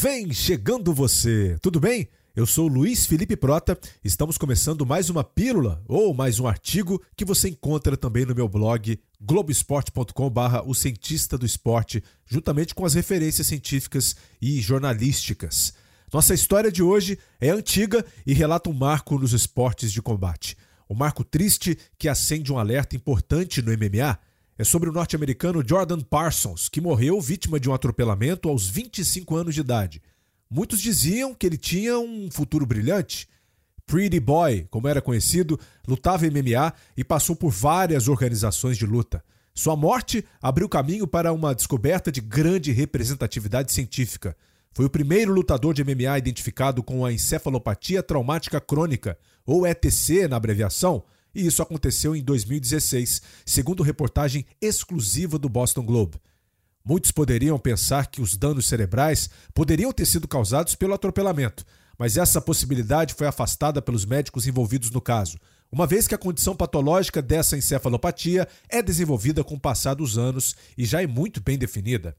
Vem chegando você, tudo bem? Eu sou Luiz Felipe Prota, estamos começando mais uma pílula ou mais um artigo que você encontra também no meu blog globesport.com/barra o cientista do esporte, juntamente com as referências científicas e jornalísticas. Nossa história de hoje é antiga e relata um marco nos esportes de combate. Um marco triste que acende um alerta importante no MMA é sobre o norte-americano Jordan Parsons, que morreu vítima de um atropelamento aos 25 anos de idade. Muitos diziam que ele tinha um futuro brilhante. Pretty Boy, como era conhecido, lutava MMA e passou por várias organizações de luta. Sua morte abriu caminho para uma descoberta de grande representatividade científica. Foi o primeiro lutador de MMA identificado com a encefalopatia traumática crônica, ou ETC na abreviação, e isso aconteceu em 2016, segundo reportagem exclusiva do Boston Globe. Muitos poderiam pensar que os danos cerebrais poderiam ter sido causados pelo atropelamento, mas essa possibilidade foi afastada pelos médicos envolvidos no caso, uma vez que a condição patológica dessa encefalopatia é desenvolvida com o passar dos anos e já é muito bem definida.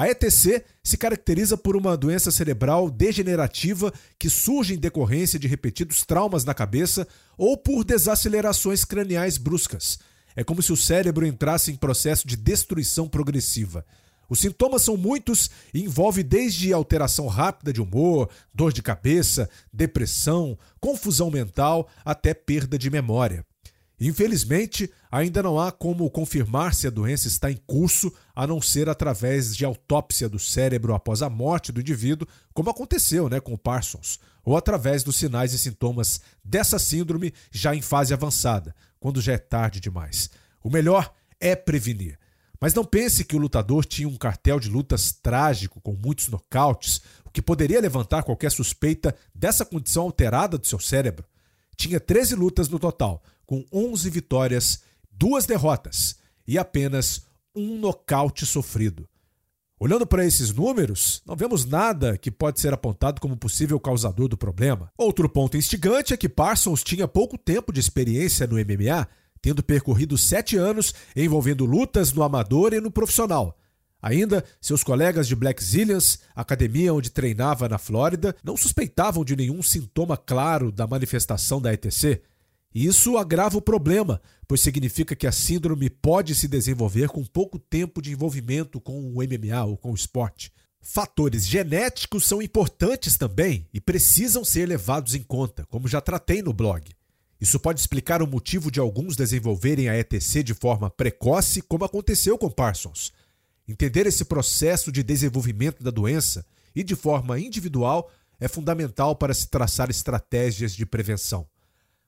A ETC se caracteriza por uma doença cerebral degenerativa que surge em decorrência de repetidos traumas na cabeça ou por desacelerações craniais bruscas. É como se o cérebro entrasse em processo de destruição progressiva. Os sintomas são muitos e envolvem desde alteração rápida de humor, dor de cabeça, depressão, confusão mental até perda de memória. Infelizmente, ainda não há como confirmar se a doença está em curso, a não ser através de autópsia do cérebro após a morte do indivíduo, como aconteceu né, com Parsons, ou através dos sinais e sintomas dessa síndrome já em fase avançada, quando já é tarde demais. O melhor é prevenir. Mas não pense que o lutador tinha um cartel de lutas trágico, com muitos nocautes, o que poderia levantar qualquer suspeita dessa condição alterada do seu cérebro. Tinha 13 lutas no total, com 11 vitórias, duas derrotas e apenas um nocaute sofrido. Olhando para esses números, não vemos nada que pode ser apontado como possível causador do problema. Outro ponto instigante é que Parsons tinha pouco tempo de experiência no MMA, tendo percorrido sete anos envolvendo lutas no amador e no profissional. Ainda, seus colegas de Black Zillions, academia onde treinava na Flórida, não suspeitavam de nenhum sintoma claro da manifestação da ETC. Isso agrava o problema, pois significa que a síndrome pode se desenvolver com pouco tempo de envolvimento com o MMA ou com o esporte. Fatores genéticos são importantes também e precisam ser levados em conta, como já tratei no blog. Isso pode explicar o motivo de alguns desenvolverem a ETC de forma precoce, como aconteceu com Parsons. Entender esse processo de desenvolvimento da doença e de forma individual é fundamental para se traçar estratégias de prevenção.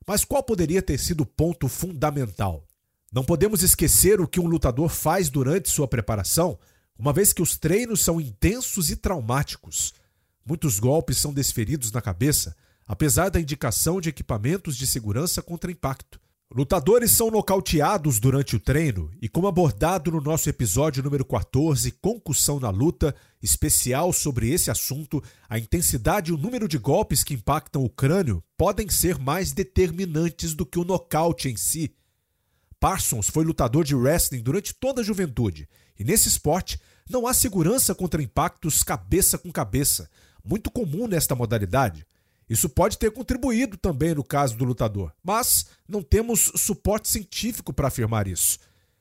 Mas qual poderia ter sido o ponto fundamental? Não podemos esquecer o que um lutador faz durante sua preparação, uma vez que os treinos são intensos e traumáticos. Muitos golpes são desferidos na cabeça, apesar da indicação de equipamentos de segurança contra impacto. Lutadores são nocauteados durante o treino e, como abordado no nosso episódio número 14, Concussão na Luta, especial sobre esse assunto, a intensidade e o número de golpes que impactam o crânio podem ser mais determinantes do que o nocaute em si. Parsons foi lutador de wrestling durante toda a juventude e, nesse esporte, não há segurança contra impactos cabeça com cabeça, muito comum nesta modalidade. Isso pode ter contribuído também no caso do lutador, mas não temos suporte científico para afirmar isso.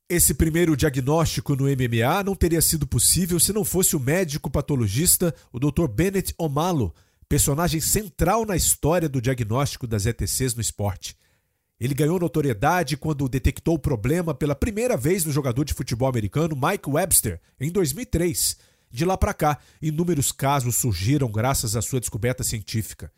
Esse primeiro diagnóstico no MMA não teria sido possível se não fosse o médico patologista, o Dr. Bennett Omalo, personagem central na história do diagnóstico das ETCs no esporte. Ele ganhou notoriedade quando detectou o problema pela primeira vez no jogador de futebol americano Mike Webster, em 2003. De lá para cá, inúmeros casos surgiram graças à sua descoberta científica.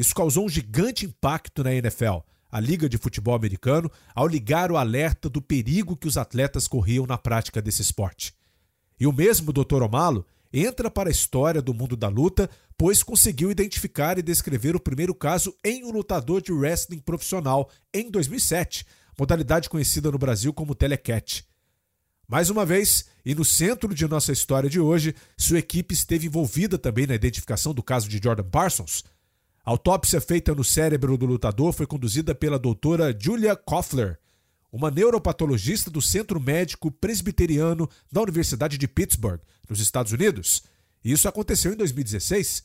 Isso causou um gigante impacto na NFL, a Liga de Futebol Americano, ao ligar o alerta do perigo que os atletas corriam na prática desse esporte. E o mesmo Dr. Omalo entra para a história do mundo da luta, pois conseguiu identificar e descrever o primeiro caso em um lutador de wrestling profissional em 2007, modalidade conhecida no Brasil como telecat. Mais uma vez, e no centro de nossa história de hoje, sua equipe esteve envolvida também na identificação do caso de Jordan Parsons, a autópsia feita no cérebro do lutador foi conduzida pela doutora Julia Koffler, uma neuropatologista do Centro Médico Presbiteriano da Universidade de Pittsburgh, nos Estados Unidos. Isso aconteceu em 2016.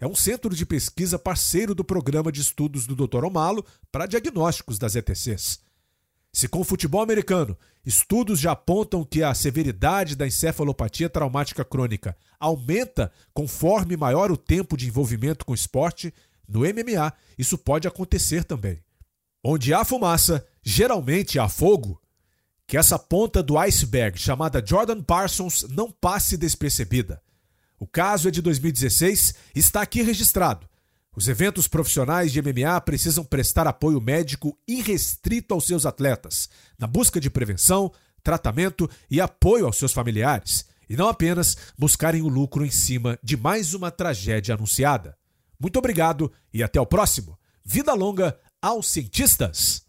É um centro de pesquisa parceiro do programa de estudos do Dr. Omalo para diagnósticos das ETCs. Se com o futebol americano, estudos já apontam que a severidade da encefalopatia traumática crônica aumenta conforme maior o tempo de envolvimento com o esporte, no MMA isso pode acontecer também. Onde há fumaça, geralmente há fogo. Que essa ponta do iceberg chamada Jordan Parsons não passe despercebida. O caso é de 2016 e está aqui registrado. Os eventos profissionais de MMA precisam prestar apoio médico irrestrito aos seus atletas, na busca de prevenção, tratamento e apoio aos seus familiares, e não apenas buscarem o lucro em cima de mais uma tragédia anunciada. Muito obrigado e até o próximo. Vida longa aos cientistas!